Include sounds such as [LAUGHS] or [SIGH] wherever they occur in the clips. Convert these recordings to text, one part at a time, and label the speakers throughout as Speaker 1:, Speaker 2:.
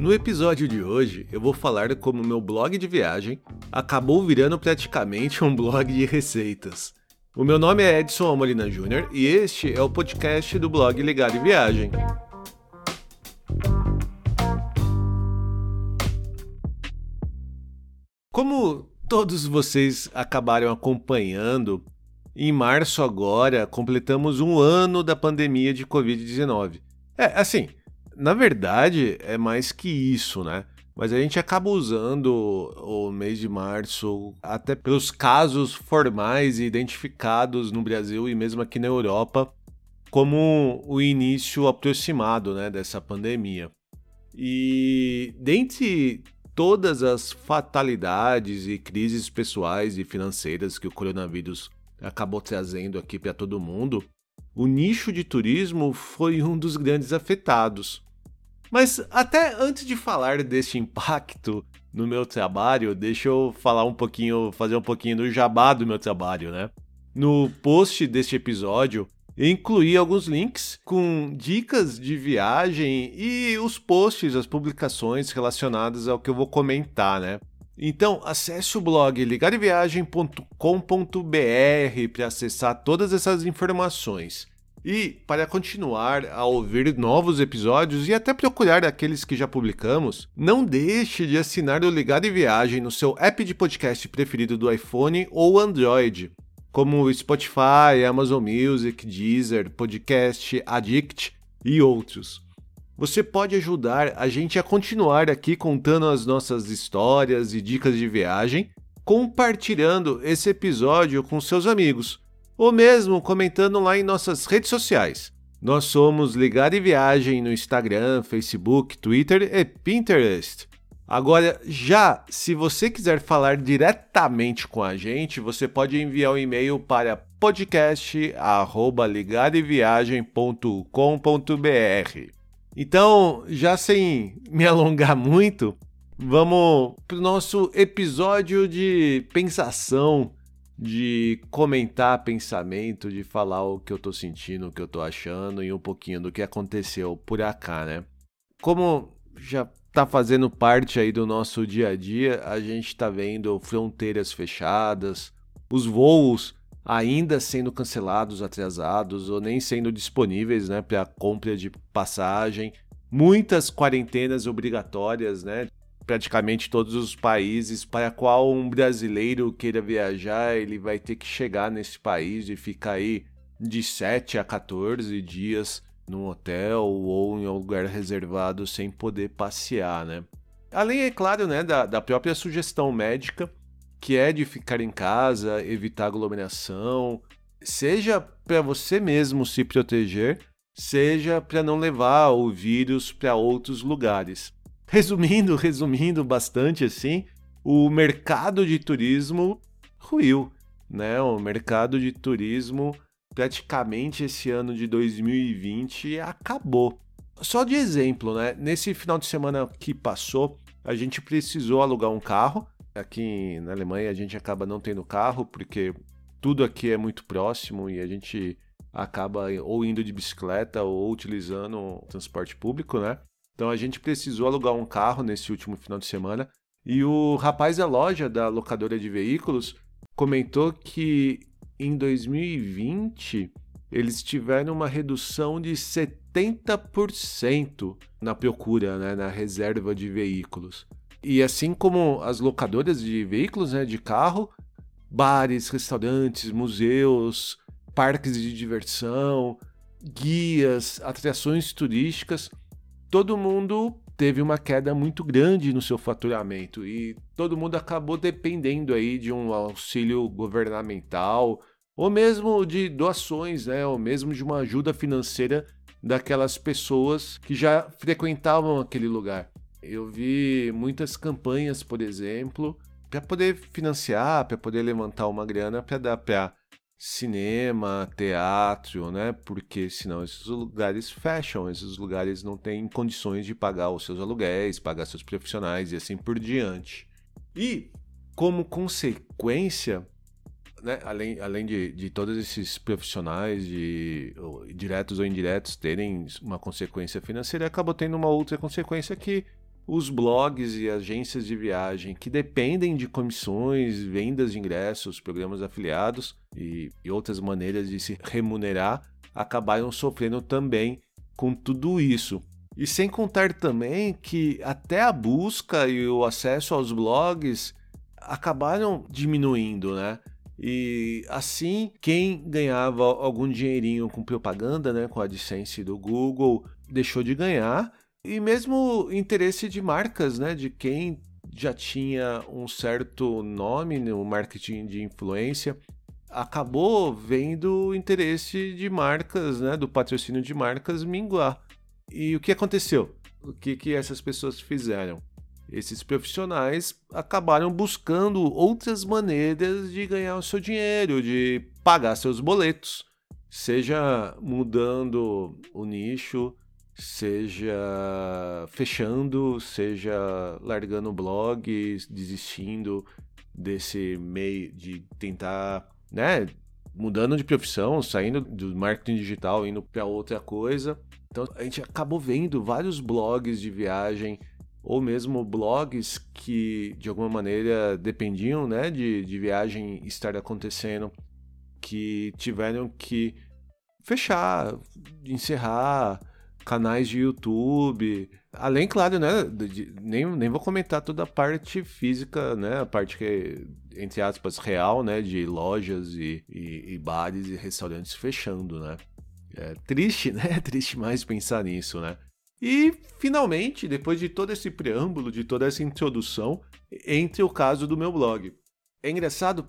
Speaker 1: No episódio de hoje, eu vou falar como meu blog de viagem acabou virando praticamente um blog de receitas. O meu nome é Edson Amolina Jr. e este é o podcast do blog Ligado Viagem. Como todos vocês acabaram acompanhando, em março agora completamos um ano da pandemia de Covid-19. É, assim, na verdade é mais que isso, né? Mas a gente acaba usando o mês de março até pelos casos formais e identificados no Brasil e mesmo aqui na Europa como o início aproximado né, dessa pandemia. E dentre todas as fatalidades e crises pessoais e financeiras que o coronavírus acabou trazendo aqui para todo mundo, o nicho de turismo foi um dos grandes afetados. Mas até antes de falar desse impacto no meu trabalho, deixa eu falar um pouquinho, fazer um pouquinho do jabá do meu trabalho, né? No post deste episódio, incluí alguns links com dicas de viagem e os posts, as publicações relacionadas ao que eu vou comentar, né? Então, acesse o blog ligadeviagem.com.br para acessar todas essas informações. E para continuar a ouvir novos episódios e até procurar aqueles que já publicamos, não deixe de assinar o Ligado em Viagem no seu app de podcast preferido do iPhone ou Android, como Spotify, Amazon Music, Deezer, Podcast Addict e outros. Você pode ajudar a gente a continuar aqui contando as nossas histórias e dicas de viagem, compartilhando esse episódio com seus amigos ou mesmo comentando lá em nossas redes sociais. Nós somos Ligado em Viagem no Instagram, Facebook, Twitter e Pinterest. Agora, já se você quiser falar diretamente com a gente, você pode enviar um e-mail para podcast@ligadeviagem.com.br. Então, já sem me alongar muito, vamos para o nosso episódio de pensação de comentar pensamento, de falar o que eu tô sentindo, o que eu tô achando e um pouquinho do que aconteceu por cá, né? Como já tá fazendo parte aí do nosso dia a dia, a gente tá vendo fronteiras fechadas, os voos ainda sendo cancelados, atrasados ou nem sendo disponíveis, né, para compra de passagem, muitas quarentenas obrigatórias, né? Praticamente todos os países para qual um brasileiro queira viajar, ele vai ter que chegar nesse país e ficar aí de 7 a 14 dias num hotel ou em um lugar reservado sem poder passear, né? Além, é claro, né, da, da própria sugestão médica, que é de ficar em casa, evitar aglomeração, seja para você mesmo se proteger, seja para não levar o vírus para outros lugares. Resumindo, resumindo bastante assim, o mercado de turismo ruiu, né? O mercado de turismo praticamente esse ano de 2020 acabou. Só de exemplo, né? Nesse final de semana que passou, a gente precisou alugar um carro. Aqui na Alemanha a gente acaba não tendo carro porque tudo aqui é muito próximo e a gente acaba ou indo de bicicleta ou utilizando transporte público, né? Então a gente precisou alugar um carro nesse último final de semana e o rapaz da loja da locadora de veículos comentou que em 2020 eles tiveram uma redução de 70% na procura, né, na reserva de veículos. E assim como as locadoras de veículos, né, de carro, bares, restaurantes, museus, parques de diversão, guias, atrações turísticas todo mundo teve uma queda muito grande no seu faturamento e todo mundo acabou dependendo aí de um auxílio governamental ou mesmo de doações, né, ou mesmo de uma ajuda financeira daquelas pessoas que já frequentavam aquele lugar. Eu vi muitas campanhas, por exemplo, para poder financiar, para poder levantar uma grana para dar para cinema, teatro, né? Porque senão esses lugares fecham, esses lugares não têm condições de pagar os seus aluguéis, pagar seus profissionais e assim por diante. E como consequência, né, além, além de, de todos esses profissionais, de, diretos ou indiretos, terem uma consequência financeira, acabou tendo uma outra consequência que os blogs e agências de viagem que dependem de comissões, vendas de ingressos, programas afiliados e, e outras maneiras de se remunerar acabaram sofrendo também com tudo isso. E sem contar também que até a busca e o acesso aos blogs acabaram diminuindo, né? E assim, quem ganhava algum dinheirinho com propaganda, né, com a AdSense do Google, deixou de ganhar e mesmo interesse de marcas, né? De quem já tinha um certo nome no marketing de influência, acabou vendo o interesse de marcas, né? Do patrocínio de marcas minguar. E o que aconteceu? O que, que essas pessoas fizeram? Esses profissionais acabaram buscando outras maneiras de ganhar o seu dinheiro, de pagar seus boletos, seja mudando o nicho, seja fechando, seja largando o blog, desistindo desse meio de tentar, né, mudando de profissão, saindo do marketing digital, indo para outra coisa. Então a gente acabou vendo vários blogs de viagem ou mesmo blogs que de alguma maneira dependiam, né, de, de viagem estar acontecendo, que tiveram que fechar, encerrar, canais de YouTube. Além, claro, né? De, nem, nem vou comentar toda a parte física, né? A parte que, entre aspas, real, né? De lojas e, e, e bares e restaurantes fechando, né? É triste, né? É [LAUGHS] triste mais pensar nisso, né? E, finalmente, depois de todo esse preâmbulo, de toda essa introdução, entre o caso do meu blog. É engraçado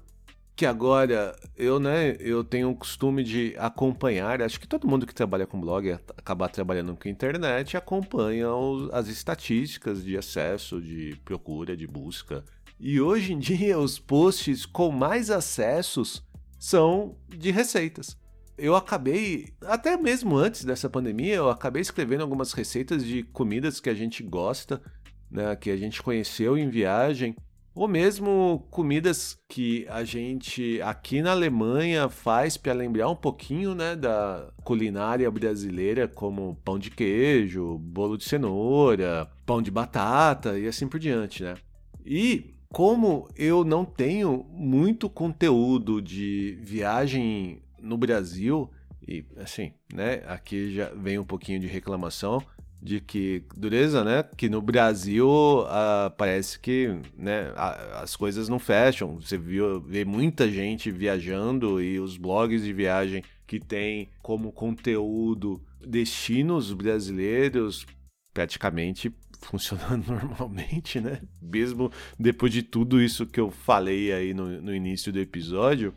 Speaker 1: que agora eu, né, eu tenho o costume de acompanhar, acho que todo mundo que trabalha com blog acaba trabalhando com internet acompanha os, as estatísticas de acesso, de procura, de busca. E hoje em dia os posts com mais acessos são de receitas. Eu acabei, até mesmo antes dessa pandemia, eu acabei escrevendo algumas receitas de comidas que a gente gosta, né, que a gente conheceu em viagem ou mesmo comidas que a gente aqui na Alemanha faz para lembrar um pouquinho né, da culinária brasileira, como pão de queijo, bolo de cenoura, pão de batata e assim por diante, né? E como eu não tenho muito conteúdo de viagem no Brasil, e assim, né, aqui já vem um pouquinho de reclamação, de que dureza, né? Que no Brasil uh, parece que né, a, as coisas não fecham. Você viu, vê muita gente viajando e os blogs de viagem que tem como conteúdo destinos brasileiros praticamente [LAUGHS] funcionando [LAUGHS] normalmente, né? Mesmo depois de tudo isso que eu falei aí no, no início do episódio.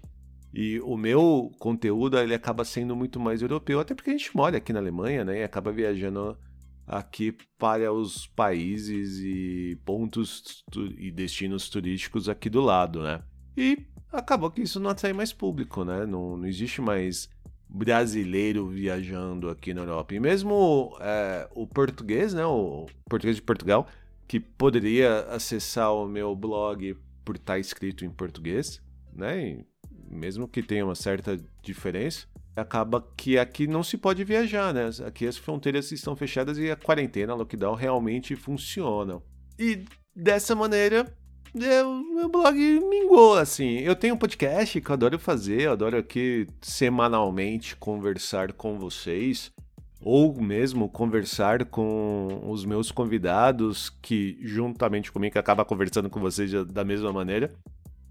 Speaker 1: E o meu conteúdo ele acaba sendo muito mais europeu, até porque a gente mora aqui na Alemanha, né? E acaba viajando aqui para os países e pontos e destinos turísticos aqui do lado, né? E acabou que isso não atrai mais público, né? Não, não existe mais brasileiro viajando aqui na Europa. E mesmo é, o português, né? O português de Portugal, que poderia acessar o meu blog por estar escrito em português, né? E mesmo que tenha uma certa diferença, acaba que aqui não se pode viajar, né? Aqui as fronteiras estão fechadas e a quarentena, a lockdown realmente funcionam. E dessa maneira, o meu blog mingou, assim. Eu tenho um podcast que eu adoro fazer, eu adoro aqui semanalmente conversar com vocês, ou mesmo conversar com os meus convidados, que juntamente comigo acaba conversando com vocês da mesma maneira.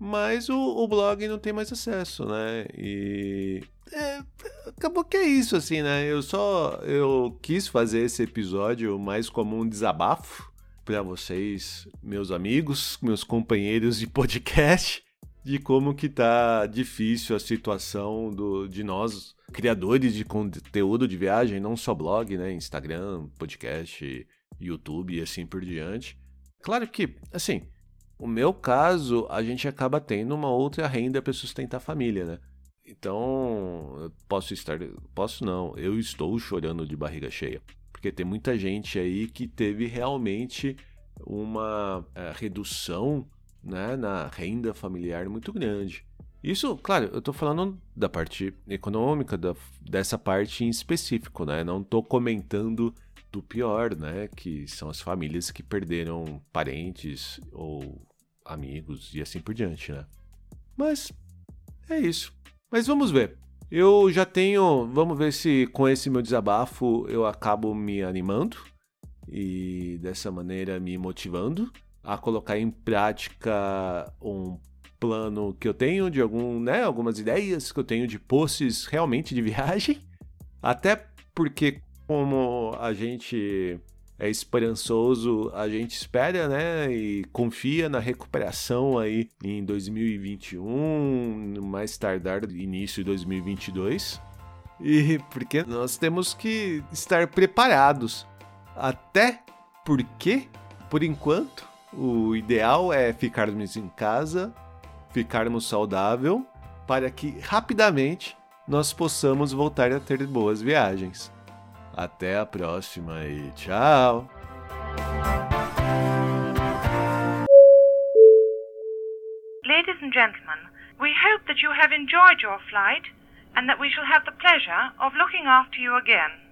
Speaker 1: Mas o, o blog não tem mais acesso, né? E é, acabou que é isso, assim, né? Eu só eu quis fazer esse episódio mais como um desabafo para vocês, meus amigos, meus companheiros de podcast, de como que tá difícil a situação do, de nós, criadores de conteúdo de viagem, não só blog, né? Instagram, podcast, YouTube e assim por diante. Claro que, assim, o meu caso, a gente acaba tendo uma outra renda para sustentar a família, né? Então, eu posso estar. Posso não, eu estou chorando de barriga cheia. Porque tem muita gente aí que teve realmente uma é, redução né, na renda familiar muito grande. Isso, claro, eu estou falando da parte econômica, da, dessa parte em específico, né? Não estou comentando do pior, né? Que são as famílias que perderam parentes ou amigos e assim por diante, né? Mas é isso. Mas vamos ver. Eu já tenho. Vamos ver se com esse meu desabafo eu acabo me animando e dessa maneira me motivando a colocar em prática um plano que eu tenho de algum, né, algumas ideias que eu tenho de posts realmente de [LAUGHS] viagem. Até porque como a gente é esperançoso, a gente espera, né, e confia na recuperação aí em 2021, mais tardar início de 2022. E porque nós temos que estar preparados. Até porque, por enquanto, o ideal é ficarmos em casa, ficarmos saudável, para que rapidamente nós possamos voltar a ter boas viagens. Até a próxima e tchau!
Speaker 2: Ladies and gentlemen, we hope that you have enjoyed your flight and that we shall have the pleasure of looking after you again.